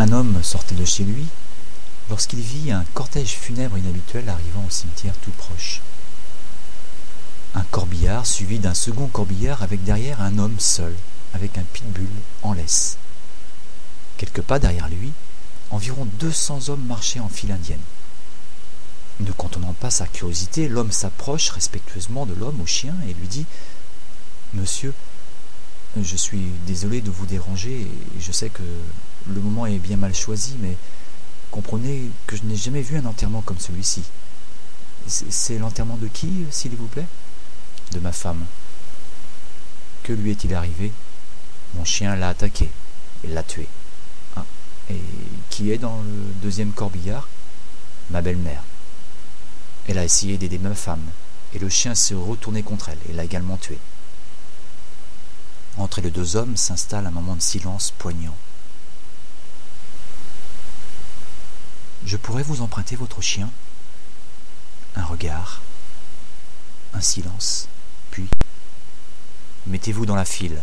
Un homme sortait de chez lui lorsqu'il vit un cortège funèbre inhabituel arrivant au cimetière tout proche. Un corbillard suivi d'un second corbillard avec derrière un homme seul, avec un pitbull en laisse. Quelques pas derrière lui, environ deux cents hommes marchaient en file indienne. Ne contenant pas sa curiosité, l'homme s'approche respectueusement de l'homme au chien et lui dit Monsieur, je suis désolé de vous déranger et je sais que le moment est bien mal choisi, mais comprenez que je n'ai jamais vu un enterrement comme celui-ci. C'est l'enterrement de qui, s'il vous plaît? De ma femme. Que lui est-il arrivé? Mon chien l'a attaqué et l'a tué. Ah, et qui est dans le deuxième corbillard? Ma belle-mère. Elle a essayé d'aider ma femme, et le chien s'est retourné contre elle et l'a également tuée. Entre les deux hommes s'installe un moment de silence poignant. Je pourrais vous emprunter votre chien. Un regard, un silence, puis mettez-vous dans la file.